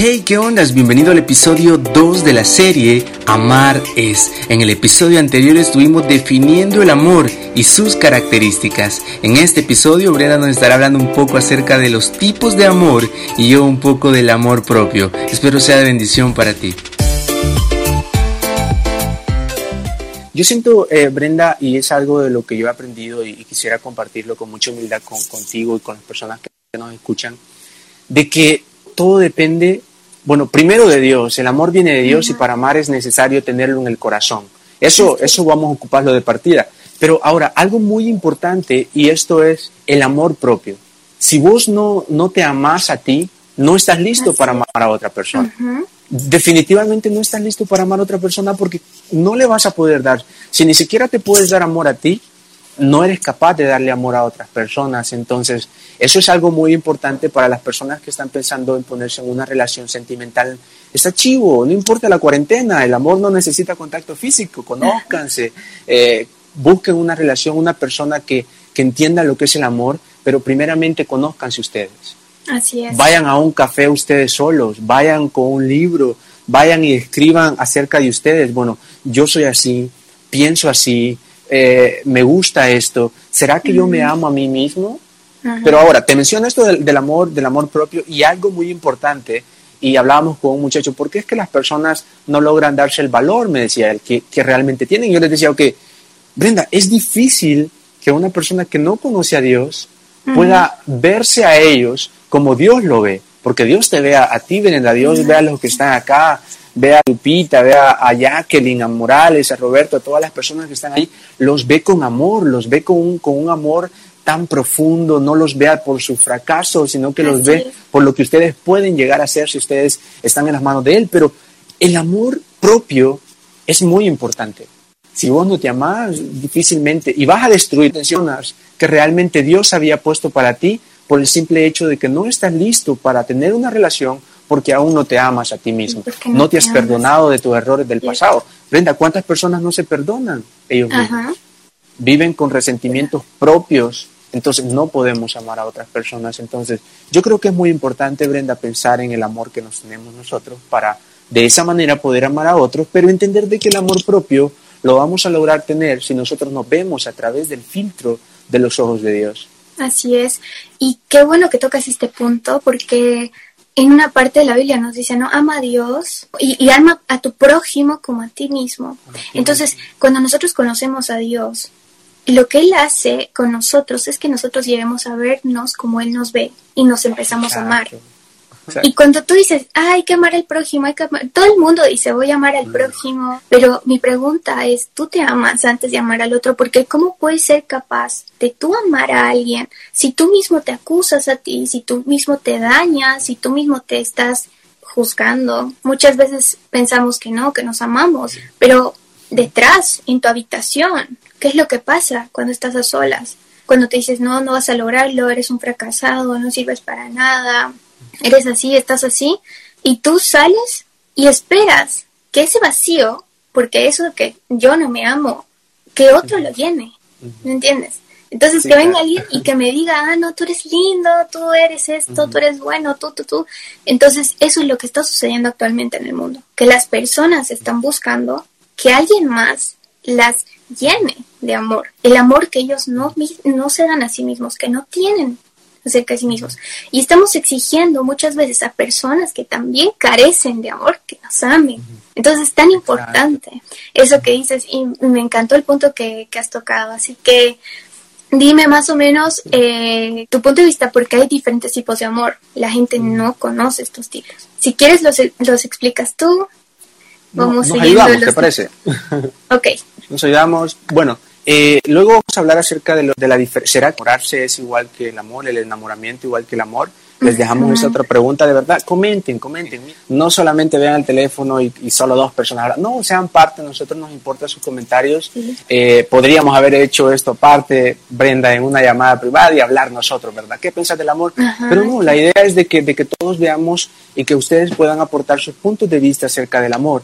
Hey, ¿qué ondas? Bienvenido al episodio 2 de la serie Amar es. En el episodio anterior estuvimos definiendo el amor y sus características. En este episodio Brenda nos estará hablando un poco acerca de los tipos de amor y yo un poco del amor propio. Espero sea de bendición para ti. Yo siento, eh, Brenda, y es algo de lo que yo he aprendido y, quisiera compartirlo con mucha humildad contigo y con las personas que nos escuchan, de que todo depende bueno, primero de Dios, el amor viene de Dios y para amar es necesario tenerlo en el corazón. Eso, eso vamos a ocuparlo de partida. Pero ahora, algo muy importante, y esto es el amor propio. Si vos no, no te amás a ti, no estás listo para amar a otra persona. Definitivamente no estás listo para amar a otra persona porque no le vas a poder dar. Si ni siquiera te puedes dar amor a ti, no eres capaz de darle amor a otras personas. Entonces, eso es algo muy importante para las personas que están pensando en ponerse en una relación sentimental. Está chivo, no importa la cuarentena, el amor no necesita contacto físico, conózcanse, eh, busquen una relación, una persona que, que entienda lo que es el amor, pero primeramente conózcanse ustedes. Así es. Vayan a un café ustedes solos, vayan con un libro, vayan y escriban acerca de ustedes. Bueno, yo soy así, pienso así, eh, me gusta esto, ¿será que yo me amo a mí mismo? Pero ahora, te menciono esto del, amor, del amor propio y algo muy importante, y hablábamos con un muchacho, ¿por qué es que las personas no logran darse el valor, me decía él, que, que realmente tienen? Yo les decía, ok, Brenda, es difícil que una persona que no conoce a Dios pueda verse a ellos como Dios lo ve, porque Dios te ve a, ti, Brenda, Dios ve a los que están acá, ve a Lupita, ve a, Jacqueline, a Morales, a Roberto, a todas las personas que están ahí, los ve con amor, los ve con un, con un amor tan profundo, no los vea por su fracaso, sino que los ve por lo que ustedes pueden llegar a ser si ustedes están en las manos de Él. Pero el amor propio es muy importante. Si vos no te amás, difícilmente, y vas a destruir tensiones que realmente Dios había puesto para ti por el simple hecho de que no estás listo para tener una relación porque aún no te amas a ti mismo. No, te has perdonado de tus errores del pasado. Brenda, ¿cuántas personas no se perdonan ellos mismos? Viven con resentimientos propios, entonces no podemos amar a otras personas. Entonces, yo creo que es muy importante, Brenda, pensar en el amor que nos tenemos nosotros para de esa manera poder amar a otros, pero entender de que el amor propio lo vamos a lograr tener si nosotros nos vemos a través del filtro de los ojos de Dios. Así es. Y qué bueno que tocas este punto porque en una parte de la Biblia nos dice, ¿no? Ama a Dios y, ama a tu prójimo como a ti mismo. Entonces, cuando nosotros conocemos a Dios, lo que Él hace con nosotros es que nosotros lleguemos a vernos como Él nos ve y nos empezamos a amar. Y cuando tú dices, ah, hay que amar al prójimo, hay que amar, todo el mundo dice, voy a amar al prójimo, pero mi pregunta es, ¿tú te amas antes de amar al otro? Porque ¿cómo puedes ser capaz de tú amar a alguien si tú mismo te acusas a ti, si tú mismo te dañas, si tú mismo te estás juzgando? Muchas veces pensamos que no, que nos amamos, pero detrás, en tu habitación, ¿qué es lo que pasa cuando estás a solas? Cuando te dices, no, no vas a lograrlo, eres un fracasado, no sirves para nada, eres así, estás así, y tú sales y esperas que ese vacío, porque eso que yo no me amo, que otro lo llene, ¿me entiendes? Entonces que venga alguien y que me diga, ah, no, tú eres lindo, tú eres esto, tú eres bueno, tú, tú, tú. Entonces eso es lo que está sucediendo actualmente en el mundo, que las personas están buscando que alguien más las llene de amor, el amor que ellos no, no se dan a sí mismos, que no tienen acerca de sí mismos. Y estamos exigiendo muchas veces a personas que también carecen de amor que nos amen. Entonces es tan importante eso que dices y me encantó el punto que, has tocado. Así que dime más o menos eh, tu punto de vista porque hay diferentes tipos de amor. La gente no conoce estos tipos. Si quieres los, los explicas tú. Vamos nos ayudamos, ¿te parece? ok. Nos ayudamos. Bueno, eh, luego vamos a hablar acerca de, lo, de la diferencia. ¿Será que enamorarse es igual que el amor, el enamoramiento igual que el amor? Les dejamos esa otra pregunta de verdad. Comenten, comenten. No solamente vean el teléfono y, solo dos personas. No, sean parte. A nosotros nos importan sus comentarios. Eh, podríamos haber hecho esto aparte, Brenda, en una llamada privada y hablar nosotros, ¿verdad? ¿Qué piensas del amor? Pero no, la idea es de que, de que todos veamos y que ustedes puedan aportar sus puntos de vista acerca del amor.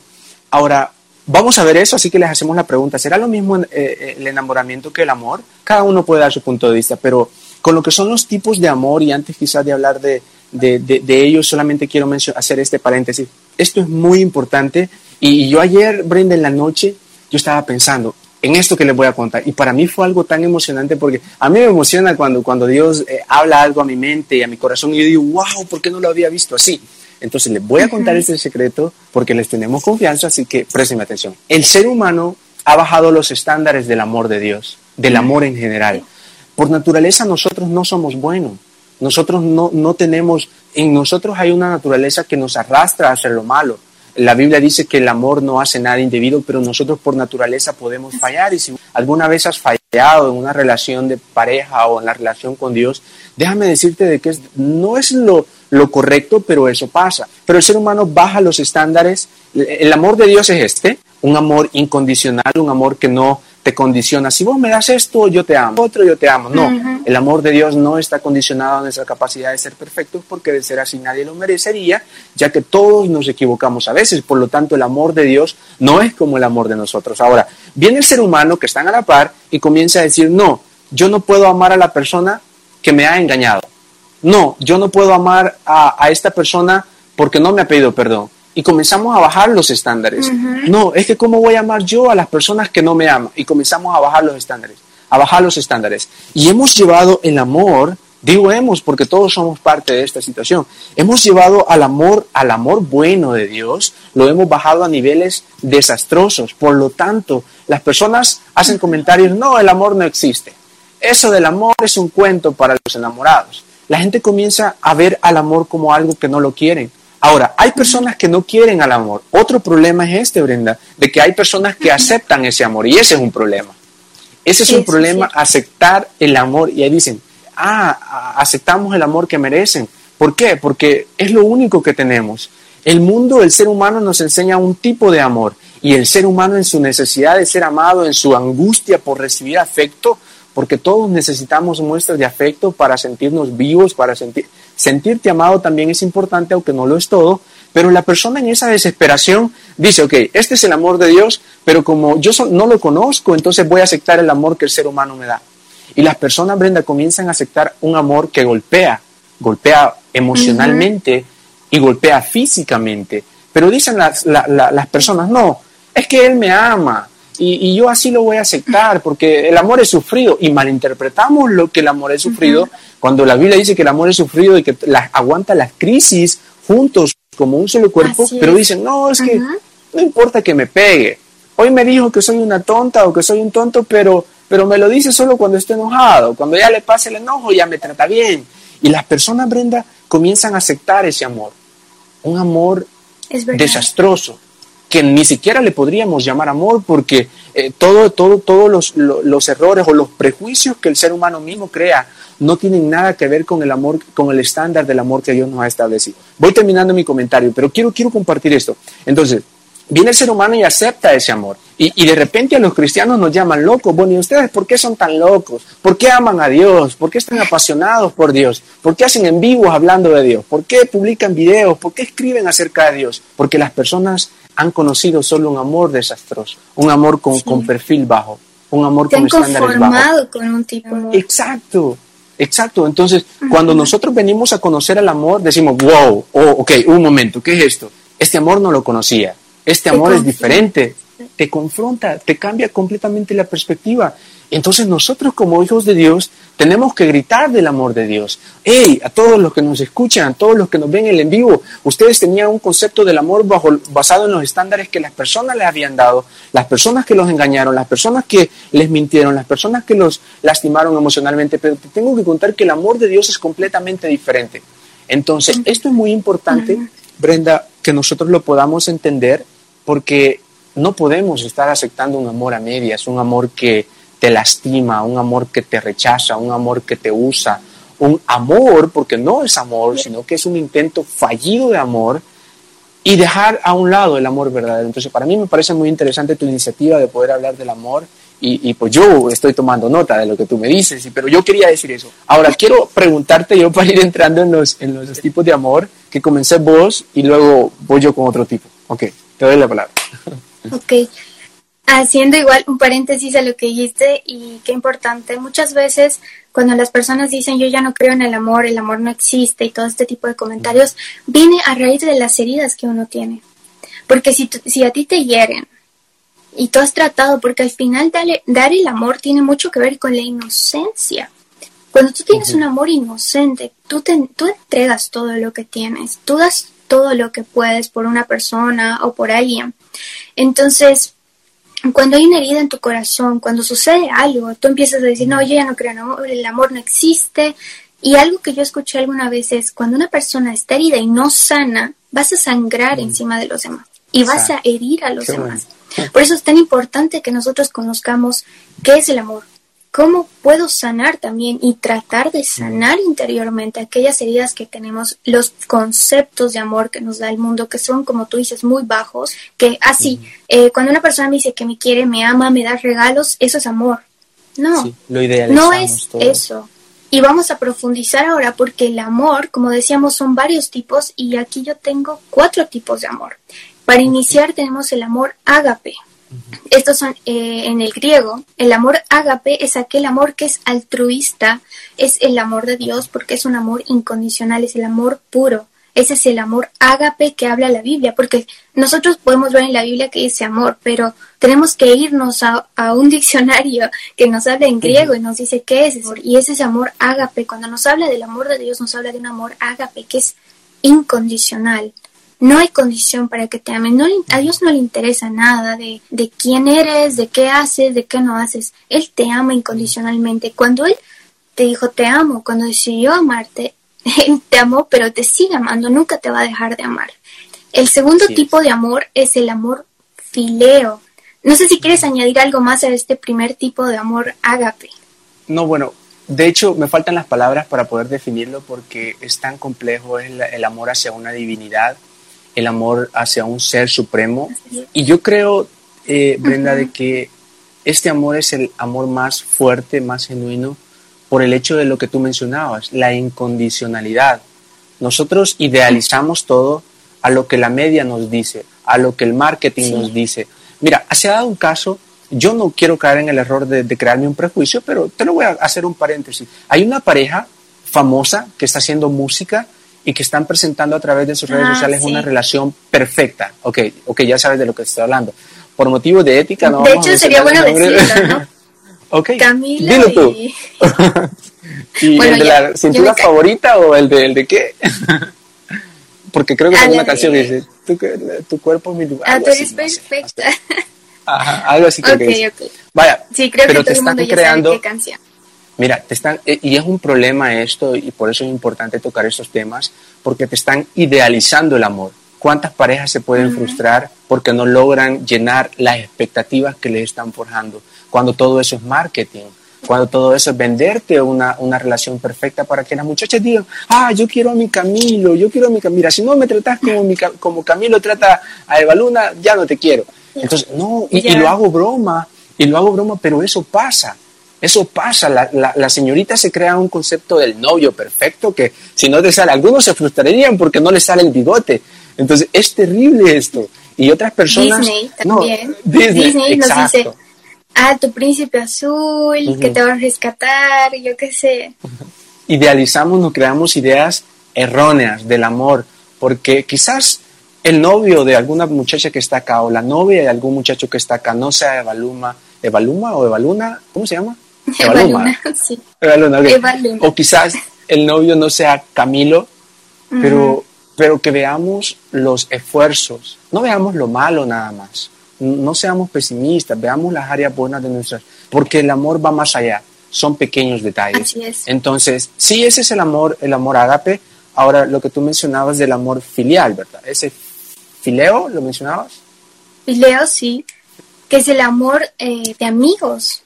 Ahora, Vamos a ver eso, así que les hacemos la pregunta, ¿será lo mismo eh, eh, el enamoramiento que el amor? Cada uno puede dar su punto de vista, pero con lo que son los tipos de amor, y antes quizás de hablar de, de, de, ellos, solamente quiero hacer este paréntesis. Esto es muy importante, y, yo ayer, Brenda, en la noche, yo estaba pensando, en esto que les voy a contar. Y para mí fue algo tan emocionante porque a mí me emociona cuando, cuando Dios eh, habla algo a mi mente y a mi corazón y yo digo, wow, ¿por qué no lo había visto así? Entonces les voy a contar este secreto porque les tenemos confianza, así que presten atención. El ser humano ha bajado los estándares del amor de Dios, del amor en general. Por naturaleza nosotros no somos buenos. Nosotros no, no tenemos, en nosotros hay una naturaleza que nos arrastra a hacer lo malo. La Biblia dice que el amor no hace nada indebido, pero nosotros por naturaleza podemos fallar. Y si alguna vez has fallado en una relación de pareja o en la relación con Dios, déjame decirte de que no es lo, lo correcto, pero eso pasa. Pero el ser humano baja los estándares. El amor de Dios es este, un amor incondicional, un amor que no te condiciona. Si vos me das esto, yo te amo. Otro, yo te amo. No, el amor de Dios no está condicionado a nuestra capacidad de ser perfectos porque de ser así nadie lo merecería, ya que todos nos equivocamos a veces. Por lo tanto, el amor de Dios no es como el amor de nosotros. Ahora, viene el ser humano que están a la par y comienza a decir, no, yo no puedo amar a la persona que me ha engañado. No, yo no puedo amar a, a esta persona porque no me ha pedido perdón y comenzamos a bajar los estándares. No, es que cómo voy a amar yo a las personas que no me aman y comenzamos a bajar los estándares, a bajar los estándares. Y hemos llevado el amor, digo hemos porque todos somos parte de esta situación, hemos llevado al amor, al amor bueno de Dios, lo hemos bajado a niveles desastrosos. Por lo tanto, las personas hacen comentarios, no, el amor no existe. Eso del amor es un cuento para los enamorados. La gente comienza a ver al amor como algo que no lo quieren Ahora, hay personas que no quieren al amor. Otro problema es este, Brenda, de que hay personas que aceptan ese amor y ese es un problema. Ese es un problema, aceptar el amor. Y ahí dicen, ah, aceptamos el amor que merecen. ¿Por qué? Porque es lo único que tenemos. El mundo, el ser humano nos enseña un tipo de amor y el ser humano en su necesidad de ser amado, en su angustia por recibir afecto, porque todos necesitamos muestras de afecto para sentirnos vivos, para sentir, sentirte amado también es importante, aunque no lo es todo, pero la persona en esa desesperación dice, ok, este es el amor de Dios, pero como yo no lo conozco, entonces voy a aceptar el amor que el ser humano me da. Y las personas, Brenda, comienzan a aceptar un amor que golpea, golpea emocionalmente y golpea físicamente. Pero dicen las, las personas, no, es que Él me ama, y, yo así lo voy a aceptar porque el amor es sufrido y malinterpretamos lo que el amor es sufrido cuando la Biblia dice que el amor es sufrido y que aguanta las crisis juntos como un solo cuerpo, pero dicen, no, es que no importa que me pegue. Hoy me dijo que soy una tonta o que soy un tonto, pero, pero me lo dice solo cuando esté enojado. Cuando ya le pase el enojo, ya me trata bien. Y las personas, Brenda, comienzan a aceptar ese amor. Un amor desastroso que ni siquiera le podríamos llamar amor porque eh, todo, todo, todos los, los, errores o los prejuicios que el ser humano mismo crea no tienen nada que ver con el amor, con el estándar del amor que Dios nos ha establecido. Voy terminando mi comentario, pero quiero, quiero compartir esto. Entonces, viene el ser humano y acepta ese amor. Y, de repente a los cristianos nos llaman locos. Bueno, ¿y ustedes por qué son tan locos? ¿Por qué aman a Dios? ¿Por qué están apasionados por Dios? ¿Por qué hacen en vivos hablando de Dios? ¿Por qué publican videos? ¿Por qué escriben acerca de Dios? Porque las personas han conocido solo un amor desastroso, un amor con, con perfil bajo, un amor con estándares bajos. con un tipo de Exacto. Exacto, entonces cuando nosotros venimos a conocer el amor, decimos, wow, oh, ok, un momento, ¿qué es esto? Este amor no lo conocía, este amor es diferente, te confronta, te cambia completamente la perspectiva. Entonces nosotros como hijos de Dios tenemos que gritar del amor de Dios. Hey, a todos los que nos escuchan, a todos los que nos ven en el en vivo, ustedes tenían un concepto del amor bajo, basado en los estándares que las personas les habían dado, las personas que los engañaron, las personas que les mintieron, las personas que los lastimaron emocionalmente, pero te tengo que contar que el amor de Dios es completamente diferente. Entonces, esto es muy importante, Brenda, que nosotros lo podamos entender porque no podemos estar aceptando un amor a medias, un amor que te lastima, un amor que te rechaza, un amor que te usa, un amor, porque no es amor, sino que es un intento fallido de amor y dejar a un lado el amor verdadero. Entonces, para mí me parece muy interesante tu iniciativa de poder hablar del amor y, pues yo estoy tomando nota de lo que tú me dices, pero yo quería decir eso. Ahora, quiero preguntarte yo para ir entrando en los, en los tipos de amor, que comencé vos y luego voy yo con otro tipo. Ok, te doy la palabra. Ok. haciendo igual un paréntesis a lo que dijiste y qué importante, muchas veces cuando las personas dicen yo ya no creo en el amor, el amor no existe y todo este tipo de comentarios, viene a raíz de las heridas que uno tiene. Porque si, si a ti te hieren y tú has tratado, porque al final dar el amor tiene mucho que ver con la inocencia. Cuando tú tienes un amor inocente, tú, te, tú entregas todo lo que tienes, tú das todo lo que puedes por una persona o por alguien. Entonces, cuando hay una herida en tu corazón, cuando sucede algo, tú empiezas a decir, no, yo ya no creo en amor, el amor no existe. Y algo que yo escuché alguna vez es, cuando una persona está herida y no sana, vas a sangrar encima de los demás y vas a herir a los demás. Por eso es tan importante que nosotros conozcamos qué es el amor, cómo puedo sanar también y tratar de sanar interiormente aquellas heridas que tenemos, los conceptos de amor que nos da el mundo, que son, como tú dices, muy bajos, que así, eh, cuando una persona me dice que me quiere, me ama, me da regalos, eso es amor. No, no es eso. Y vamos a profundizar ahora porque el amor, como decíamos, son varios tipos y aquí yo tengo cuatro tipos de amor. Para iniciar tenemos el amor ágape, estos son eh, en el griego. El amor ágape es aquel amor que es altruista, es el amor de Dios porque es un amor incondicional, es el amor puro. Ese es el amor ágape que habla la Biblia, porque nosotros podemos ver en la Biblia que dice amor, pero tenemos que irnos a, un diccionario que nos habla en griego y nos dice qué es amor. Y ese es amor ágape. Cuando nos habla del amor de Dios, nos habla de un amor ágape que es incondicional. No hay condición para que te amen. No, a Dios no le interesa nada de, de quién eres, de qué haces, de qué no haces. Él te ama incondicionalmente. Cuando Él te dijo te amo, cuando decidió amarte, Él te amó, pero te sigue amando, nunca te va a dejar de amar. El segundo tipo de amor es el amor fileo. No sé si quieres añadir algo más a este primer tipo de amor ágape. No, bueno, de hecho me faltan las palabras para poder definirlo porque es tan complejo el, el amor hacia una divinidad el amor hacia un ser supremo. Y yo creo, eh, Brenda, de que este amor es el amor más fuerte, más genuino, por el hecho de lo que tú mencionabas, la incondicionalidad. Nosotros idealizamos todo a lo que la media nos dice, a lo que el marketing nos dice. Mira, se ha dado un caso, yo no quiero caer en el error de, de crearme un prejuicio, pero te lo voy a hacer un paréntesis. Hay una pareja famosa que está haciendo música y que están presentando a través de sus redes ah, sociales una relación perfecta. Ok, ok, ya sabes de lo que estoy hablando. Por motivo de ética, no. De hecho, sería bueno decirlo, ¿no? ok. Camila Dilo tú. ¿Y el de la cintura favorita o el de, el de qué? Porque creo que es una canción que dice, tu, cuerpo es mi lugar. Ah, tú eres perfecta. Ajá, algo así que okay. Vaya, sí, creo pero que te están creando, qué canción. Mira, te están, eh, y es un problema esto, y por eso es importante tocar estos temas, porque te están idealizando el amor. ¿Cuántas parejas se pueden frustrar porque no logran llenar las expectativas que les están forjando? Cuando todo eso es marketing, cuando todo eso es venderte una, una relación perfecta para que las muchachas digan, ah, yo quiero a mi Camilo, yo quiero a mi Camilo. Mira, si no me tratas como, mi, como Camilo trata a Eva Luna, ya no te quiero. Entonces, no, y, y lo hago broma, y lo hago broma, pero eso pasa. Eso pasa, la, la, señorita se crea un concepto del novio perfecto que si no te sale, algunos se frustrarían porque no le sale el bigote. Entonces es terrible esto. Y otras personas... Disney también. Disney, nos dice, ah, tu príncipe azul, que te va a rescatar, yo qué sé. Idealizamos, nos creamos ideas erróneas del amor, porque quizás el novio de alguna muchacha que está acá o la novia de algún muchacho que está acá no sea Evaluma, Evaluma o Evaluna, ¿cómo se llama? Sí. O quizás el novio no sea Camilo, pero, pero que veamos los esfuerzos, no veamos lo malo nada más, no seamos pesimistas, veamos las áreas buenas de nuestras, porque el amor va más allá, son pequeños detalles. Entonces, sí, ese es el amor, el amor ágape. Ahora, lo que tú mencionabas del amor filial, ¿verdad? Ese fileo, ¿lo mencionabas? Fileo, sí, que es el amor eh, de amigos,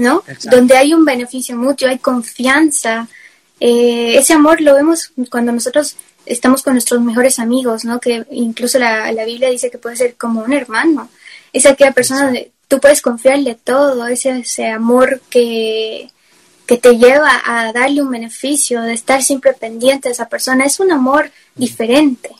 ¿no? Donde hay un beneficio mutuo, hay confianza. Eh, ese amor lo vemos cuando nosotros estamos con nuestros mejores amigos, ¿no? Que incluso la, la Biblia dice que puede ser como un hermano. Es aquella persona donde tú puedes confiarle todo, ese, ese amor que, que te lleva a darle un beneficio, de estar siempre pendiente de esa persona. Es un amor diferente,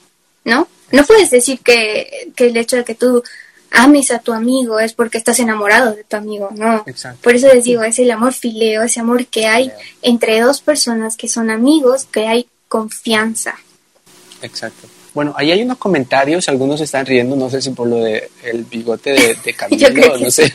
¿no? No puedes decir que, que el hecho de que tú ames a tu amigo es porque estás enamorado de tu amigo, no. Exacto. Por eso les digo, es el amor fileo, ese amor que hay entre dos personas que son amigos, que hay confianza. Exacto. Bueno, ahí hay unos comentarios, algunos están riendo, no sé si por lo de el bigote de, de Camilo, Yo creo que no sé.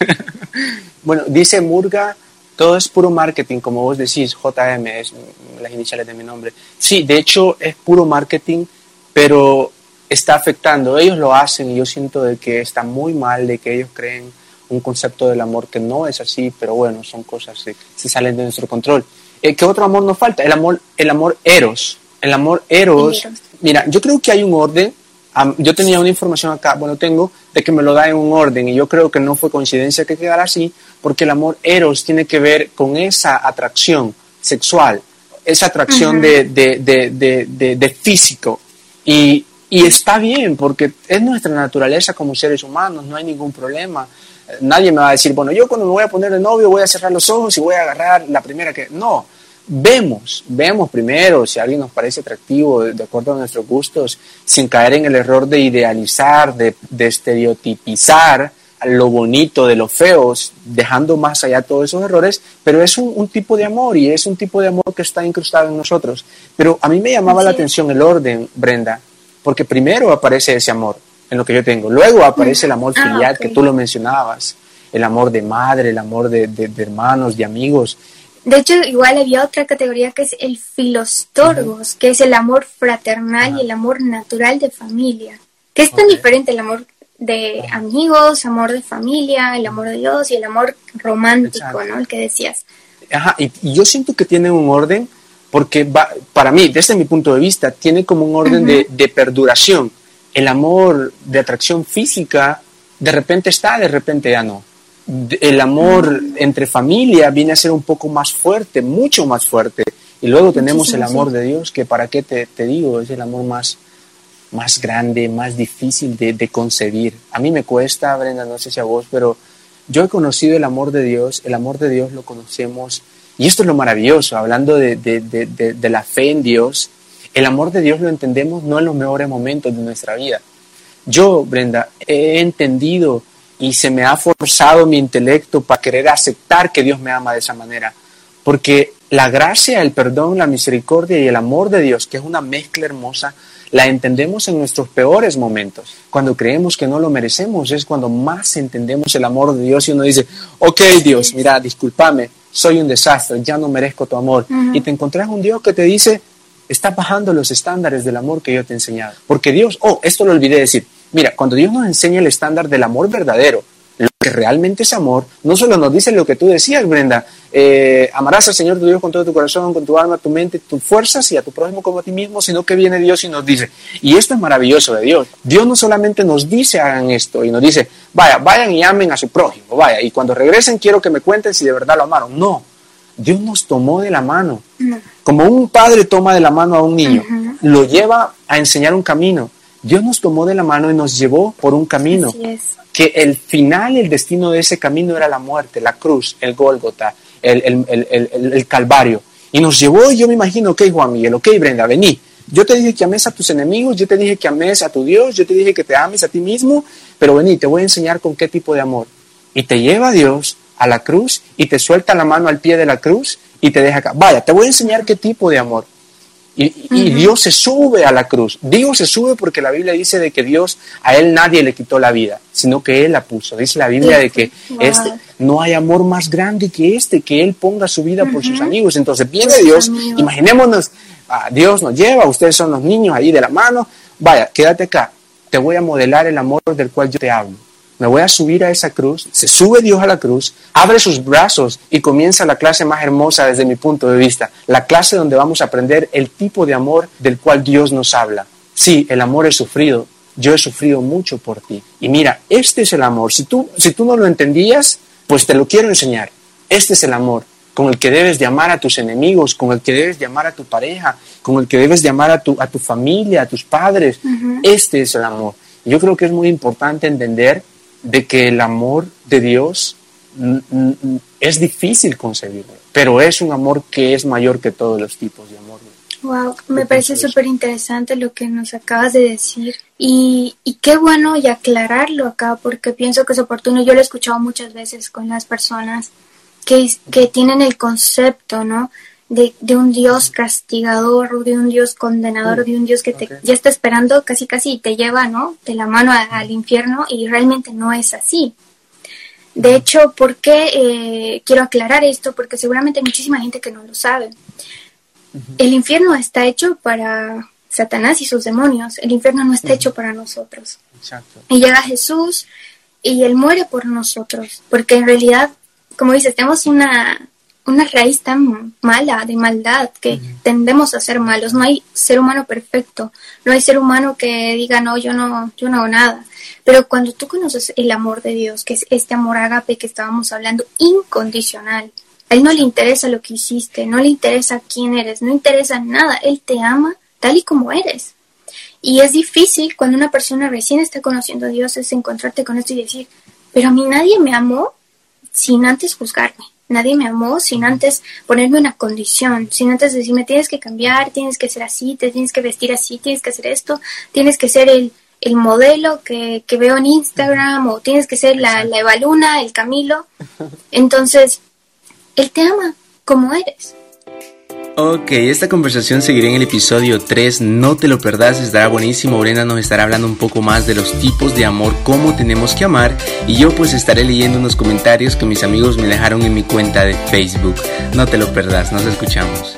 bueno, dice Murga, todo es puro marketing, como vos decís, JM es las iniciales de mi nombre. Sí, de hecho es puro marketing, pero está afectando. Ellos lo hacen y yo siento de que está muy mal, de que ellos creen un concepto del amor que no es así, pero bueno, son cosas que se salen de nuestro control. Eh, ¿Qué otro amor nos falta? El amor, el amor eros. El amor eros. Eros. Mira, yo creo que hay un orden. Yo tenía una información acá, bueno, tengo, de que me lo da en un orden y yo creo que no fue coincidencia que quedara así, porque el amor eros tiene que ver con esa atracción sexual, esa atracción de, de, de- de físico. Y, y está bien, porque es nuestra naturaleza como seres humanos, no hay ningún problema. Eh, Nadie me va a decir, bueno, yo cuando me voy a poner de novio voy a cerrar los ojos y voy a agarrar la primera que... No, vemos, vemos primero si alguien nos parece atractivo de, acuerdo a nuestros gustos, sin caer en el error de idealizar, de, de estereotipizar lo bonito de los feos, dejando más allá todos esos errores, pero es un, un tipo de amor y es un tipo de amor que está incrustado en nosotros. Pero a mí me llamaba la atención el orden, Brenda, porque primero aparece ese amor en lo que yo tengo, luego aparece el amor Ah, filial que tú lo mencionabas, el amor de madre, el amor de, de- de hermanos, de amigos. De hecho, igual había otra categoría que es el filostorgos, que es el amor fraternal y el amor natural de familia. Que es tan diferente el amor de amigos, amor de familia, el amor de Dios y el amor romántico, Exacto. ¿no? El que decías. Ajá, y, y yo siento que tiene un orden, porque va, para mí, desde mi punto de vista, tiene como un orden de, de perduración. El amor de atracción física de repente está, de repente ya no. El amor entre familia viene a ser un poco más fuerte, mucho más fuerte. Y luego tenemos el amor sí. de Dios, que para qué te, te digo, es el amor más, más grande, más difícil de, de concebir. A mí me cuesta, Brenda, no sé si a vos, pero yo he conocido el amor de Dios, el amor de Dios lo conocemos, y esto es lo maravilloso, hablando de, de- de- la fe en Dios, el amor de Dios lo entendemos no en los mejores momentos de nuestra vida. Yo, Brenda, he entendido y se me ha forzado mi intelecto para querer aceptar que Dios me ama de esa manera. Porque la gracia, el perdón, la misericordia y el amor de Dios, que es una mezcla hermosa, la entendemos en nuestros peores momentos. Cuando creemos que no lo merecemos es cuando más entendemos el amor de Dios y uno dice, ok Dios, mira, discúlpame, soy un desastre, ya no merezco tu amor. Y te encontrás un Dios que te dice, estás bajando los estándares del amor que yo te he enseñado. Porque Dios, oh, esto lo olvidé decir. Mira, cuando Dios nos enseña el estándar del amor verdadero, que realmente es amor, no solo nos dice lo que tú decías, Brenda, eh, amarás al Señor tu Dios con todo tu corazón, con tu alma, tu mente, tus fuerzas y a tu prójimo como a ti mismo, sino que viene Dios y nos dice, y esto es maravilloso de Dios, Dios no solamente nos dice hagan esto y nos dice, vaya, vayan y amen a su prójimo, vaya, y cuando regresen quiero que me cuenten si de verdad lo amaron. No, Dios nos tomó de la mano, No. como un padre toma de la mano a un niño, lo lleva a enseñar un camino. Dios nos tomó de la mano y nos llevó por un camino es. que el final, el destino de ese camino era la muerte, la cruz, el Gólgota, el, el, el, el- el Calvario. Y nos llevó, y yo me imagino, ok, Juan Miguel, ok, Brenda, vení. Yo te dije que ames a tus enemigos, yo te dije que ames a tu Dios, yo te dije que te ames a ti mismo, pero vení, te voy a enseñar con qué tipo de amor. Y te lleva Dios a la cruz y te suelta la mano al pie de la cruz y te deja acá. Vaya, te voy a enseñar qué tipo de amor. Y, y Dios se sube a la cruz. Digo se sube porque la Biblia dice de que Dios, a él nadie le quitó la vida, sino que él la puso. Dice la Biblia de que este, no hay amor más grande que este, que él ponga su vida por sus amigos. Entonces viene Dios, imaginémonos, a Dios nos lleva, ustedes son los niños ahí de la mano, vaya, quédate acá, te voy a modelar el amor del cual yo te hablo. Me voy a subir a esa cruz, se sube Dios a la cruz, abre sus brazos y comienza la clase más hermosa desde mi punto de vista, la clase donde vamos a aprender el tipo de amor del cual Dios nos habla. Sí, el amor es sufrido, yo he sufrido mucho por ti. Y mira, este es el amor. Si tú, si tú no lo entendías, pues te lo quiero enseñar. Este es el amor con el que debes de amar a tus enemigos, con el que debes de amar a tu pareja, con el que debes de amar a tu, a tu familia, a tus padres. Este es el amor. Yo creo que es muy importante entender de que el amor de Dios es difícil concebirlo, pero es un amor que es mayor que todos los tipos de amor. Wow, me parece súper interesante lo que nos acabas de decir y, y qué bueno y aclararlo acá porque pienso que es oportuno. Yo lo he escuchado muchas veces con las personas que, que tienen el concepto, ¿no? De, de, un Dios castigador, de un Dios condenador, de un Dios que te, ya está esperando casi casi te lleva, ¿no? De la mano al infierno y realmente no es así. De hecho, ¿por qué eh, quiero aclarar esto? Porque seguramente hay muchísima gente que no lo sabe. El infierno está hecho para Satanás y sus demonios. El infierno no está hecho para nosotros. Y llega Jesús y Él muere por nosotros. Porque en realidad, como dices, tenemos una, una raíz tan mala, de maldad, que tendemos a ser malos. No hay ser humano perfecto. No hay ser humano que diga, no, yo no, yo no hago nada. Pero cuando tú conoces el amor de Dios, que es este amor agape que estábamos hablando, incondicional, a él no le interesa lo que hiciste, no le interesa quién eres, no interesa nada. Él te ama tal y como eres. Y es difícil cuando una persona recién está conociendo a Dios es encontrarte con esto y decir, pero a mí nadie me amó sin antes juzgarme. Nadie me amó sin antes ponerme una condición, sin antes decirme tienes que cambiar, tienes que ser así, te tienes que vestir así, tienes que hacer esto, tienes que ser el, el modelo que, que, veo en Instagram o tienes que ser la, la Evaluna, el Camilo. Entonces, él te ama como eres. Ok, esta conversación seguirá en el episodio 3, no te lo perdas, estará buenísimo, Brenda nos estará hablando un poco más de los tipos de amor, cómo tenemos que amar y yo pues estaré leyendo unos comentarios que mis amigos me dejaron en mi cuenta de Facebook. No te lo perdas, nos escuchamos.